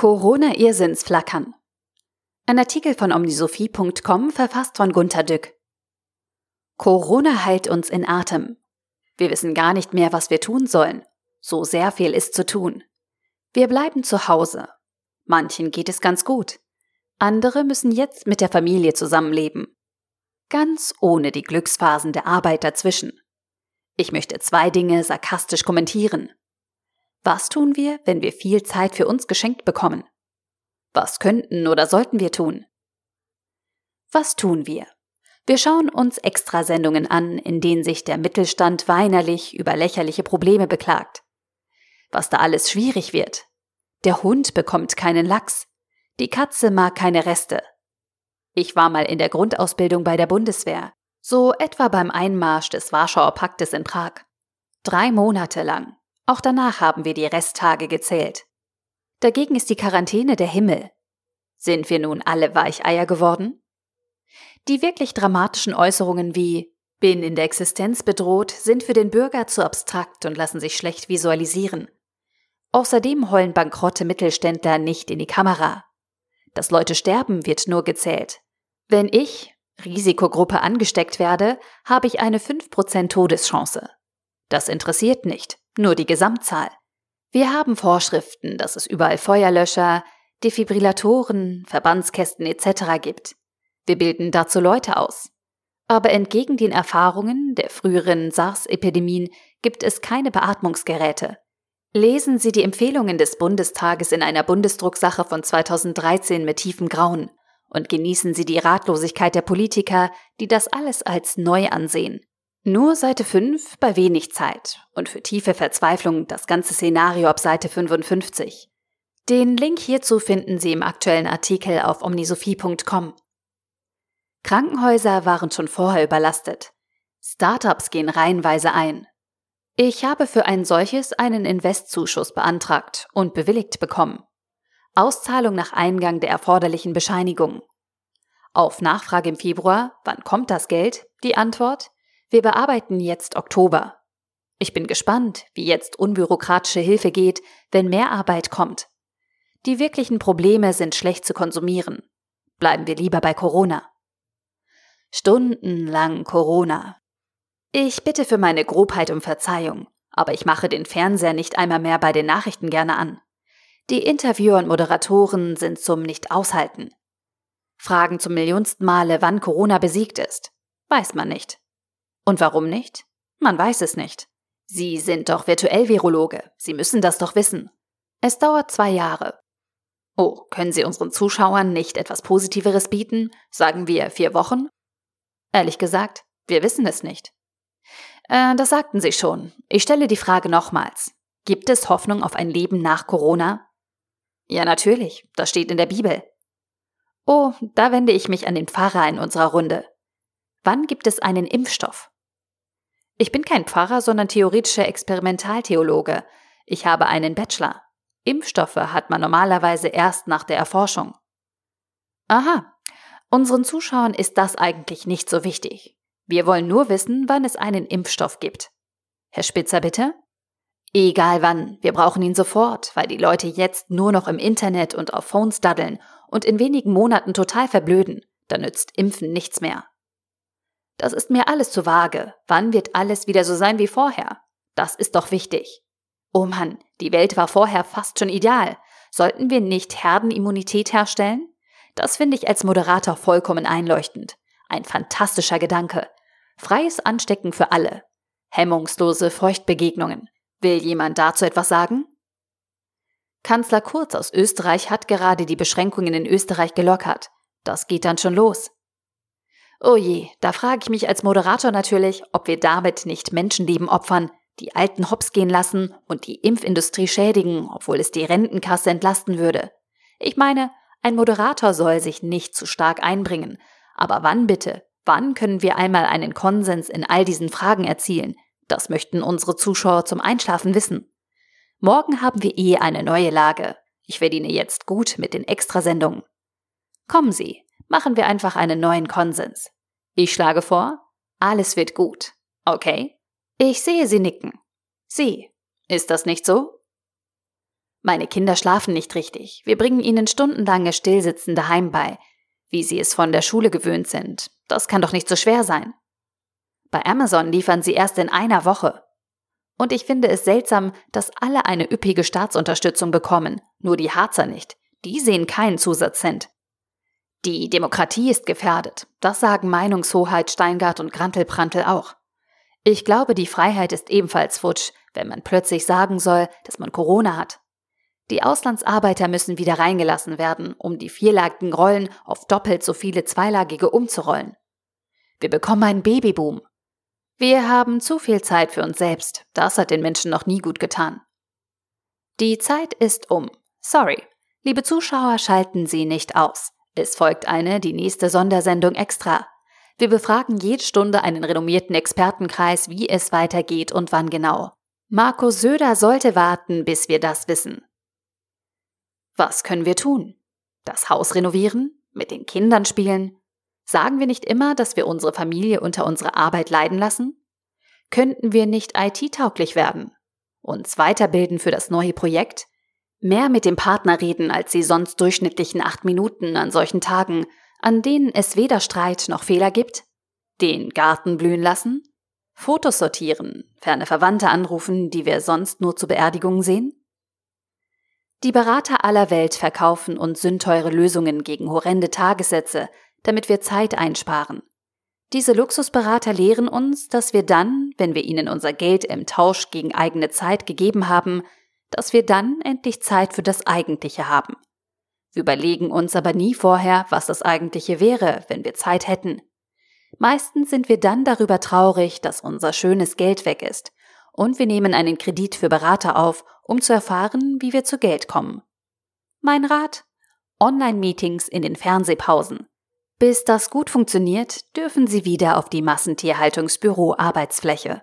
Corona-Irrsinns flackern. Ein Artikel von omnisophie.com verfasst von Gunter Dück. Corona heilt uns in Atem. Wir wissen gar nicht mehr, was wir tun sollen. So sehr viel ist zu tun. Wir bleiben zu Hause. Manchen geht es ganz gut. Andere müssen jetzt mit der Familie zusammenleben. Ganz ohne die Glücksphasen der Arbeit dazwischen. Ich möchte zwei Dinge sarkastisch kommentieren. Was tun wir, wenn wir viel Zeit für uns geschenkt bekommen? Was könnten oder sollten wir tun? Was tun wir? Wir schauen uns Extrasendungen an, in denen sich der Mittelstand weinerlich über lächerliche Probleme beklagt. Was da alles schwierig wird. Der Hund bekommt keinen Lachs. Die Katze mag keine Reste. Ich war mal in der Grundausbildung bei der Bundeswehr, so etwa beim Einmarsch des Warschauer Paktes in Prag. Drei Monate lang. Auch danach haben wir die Resttage gezählt. Dagegen ist die Quarantäne der Himmel. Sind wir nun alle Weicheier geworden? Die wirklich dramatischen Äußerungen wie bin in der Existenz bedroht sind für den Bürger zu abstrakt und lassen sich schlecht visualisieren. Außerdem heulen bankrotte Mittelständler nicht in die Kamera. Dass Leute sterben, wird nur gezählt. Wenn ich, Risikogruppe, angesteckt werde, habe ich eine 5% Todeschance. Das interessiert nicht nur die Gesamtzahl. Wir haben Vorschriften, dass es überall Feuerlöscher, Defibrillatoren, Verbandskästen etc. gibt. Wir bilden dazu Leute aus. Aber entgegen den Erfahrungen der früheren SARS-Epidemien gibt es keine Beatmungsgeräte. Lesen Sie die Empfehlungen des Bundestages in einer Bundesdrucksache von 2013 mit tiefem Grauen und genießen Sie die Ratlosigkeit der Politiker, die das alles als neu ansehen. Nur Seite 5 bei wenig Zeit und für tiefe Verzweiflung das ganze Szenario ab Seite 55. Den Link hierzu finden Sie im aktuellen Artikel auf omnisophie.com. Krankenhäuser waren schon vorher überlastet. Startups gehen reihenweise ein. Ich habe für ein solches einen Investzuschuss beantragt und bewilligt bekommen. Auszahlung nach Eingang der erforderlichen Bescheinigung. Auf Nachfrage im Februar, wann kommt das Geld? Die Antwort, wir bearbeiten jetzt Oktober. Ich bin gespannt, wie jetzt unbürokratische Hilfe geht, wenn mehr Arbeit kommt. Die wirklichen Probleme sind schlecht zu konsumieren. Bleiben wir lieber bei Corona. Stundenlang Corona. Ich bitte für meine Grobheit um Verzeihung, aber ich mache den Fernseher nicht einmal mehr bei den Nachrichten gerne an. Die Interviewer und Moderatoren sind zum Nicht-Aushalten. Fragen zum millionsten Male, wann Corona besiegt ist. Weiß man nicht. Und warum nicht? Man weiß es nicht. Sie sind doch virtuell Virologe. Sie müssen das doch wissen. Es dauert zwei Jahre. Oh, können Sie unseren Zuschauern nicht etwas Positiveres bieten? Sagen wir vier Wochen? Ehrlich gesagt, wir wissen es nicht. Äh, das sagten Sie schon. Ich stelle die Frage nochmals. Gibt es Hoffnung auf ein Leben nach Corona? Ja, natürlich. Das steht in der Bibel. Oh, da wende ich mich an den Pfarrer in unserer Runde. Wann gibt es einen Impfstoff? Ich bin kein Pfarrer, sondern theoretischer Experimentaltheologe. Ich habe einen Bachelor. Impfstoffe hat man normalerweise erst nach der Erforschung. Aha, unseren Zuschauern ist das eigentlich nicht so wichtig. Wir wollen nur wissen, wann es einen Impfstoff gibt. Herr Spitzer, bitte? Egal wann, wir brauchen ihn sofort, weil die Leute jetzt nur noch im Internet und auf Phones daddeln und in wenigen Monaten total verblöden. Da nützt Impfen nichts mehr. Das ist mir alles zu vage. Wann wird alles wieder so sein wie vorher? Das ist doch wichtig. Oh Mann, die Welt war vorher fast schon ideal. Sollten wir nicht Herdenimmunität herstellen? Das finde ich als Moderator vollkommen einleuchtend. Ein fantastischer Gedanke. Freies Anstecken für alle. Hemmungslose Feuchtbegegnungen. Will jemand dazu etwas sagen? Kanzler Kurz aus Österreich hat gerade die Beschränkungen in Österreich gelockert. Das geht dann schon los. Oh je, da frage ich mich als Moderator natürlich, ob wir damit nicht Menschenleben opfern, die Alten hops gehen lassen und die Impfindustrie schädigen, obwohl es die Rentenkasse entlasten würde. Ich meine, ein Moderator soll sich nicht zu stark einbringen. Aber wann bitte? Wann können wir einmal einen Konsens in all diesen Fragen erzielen? Das möchten unsere Zuschauer zum Einschlafen wissen. Morgen haben wir eh eine neue Lage. Ich verdiene jetzt gut mit den Extrasendungen. Kommen Sie, Machen wir einfach einen neuen Konsens. Ich schlage vor, alles wird gut. Okay? Ich sehe Sie nicken. Sie. Ist das nicht so? Meine Kinder schlafen nicht richtig. Wir bringen ihnen stundenlange Stillsitzen daheim bei, wie sie es von der Schule gewöhnt sind. Das kann doch nicht so schwer sein. Bei Amazon liefern sie erst in einer Woche. Und ich finde es seltsam, dass alle eine üppige Staatsunterstützung bekommen, nur die Harzer nicht. Die sehen keinen Zusatzcent. Die Demokratie ist gefährdet. Das sagen Meinungshoheit Steingart und Grantelprantel auch. Ich glaube, die Freiheit ist ebenfalls futsch, wenn man plötzlich sagen soll, dass man Corona hat. Die Auslandsarbeiter müssen wieder reingelassen werden, um die vierlagigen Rollen auf doppelt so viele zweilagige umzurollen. Wir bekommen einen Babyboom. Wir haben zu viel Zeit für uns selbst. Das hat den Menschen noch nie gut getan. Die Zeit ist um. Sorry. Liebe Zuschauer, schalten Sie nicht aus. Es folgt eine, die nächste Sondersendung extra. Wir befragen jede Stunde einen renommierten Expertenkreis, wie es weitergeht und wann genau. Markus Söder sollte warten, bis wir das wissen. Was können wir tun? Das Haus renovieren? Mit den Kindern spielen? Sagen wir nicht immer, dass wir unsere Familie unter unserer Arbeit leiden lassen? Könnten wir nicht IT-tauglich werden? Uns weiterbilden für das neue Projekt? Mehr mit dem Partner reden als die sonst durchschnittlichen acht Minuten an solchen Tagen, an denen es weder Streit noch Fehler gibt? Den Garten blühen lassen? Fotos sortieren, ferne Verwandte anrufen, die wir sonst nur zu Beerdigungen sehen? Die Berater aller Welt verkaufen uns sündteure Lösungen gegen horrende Tagessätze, damit wir Zeit einsparen. Diese Luxusberater lehren uns, dass wir dann, wenn wir ihnen unser Geld im Tausch gegen eigene Zeit gegeben haben, dass wir dann endlich Zeit für das Eigentliche haben. Wir überlegen uns aber nie vorher, was das Eigentliche wäre, wenn wir Zeit hätten. Meistens sind wir dann darüber traurig, dass unser schönes Geld weg ist, und wir nehmen einen Kredit für Berater auf, um zu erfahren, wie wir zu Geld kommen. Mein Rat? Online-Meetings in den Fernsehpausen. Bis das gut funktioniert, dürfen Sie wieder auf die Massentierhaltungsbüro Arbeitsfläche.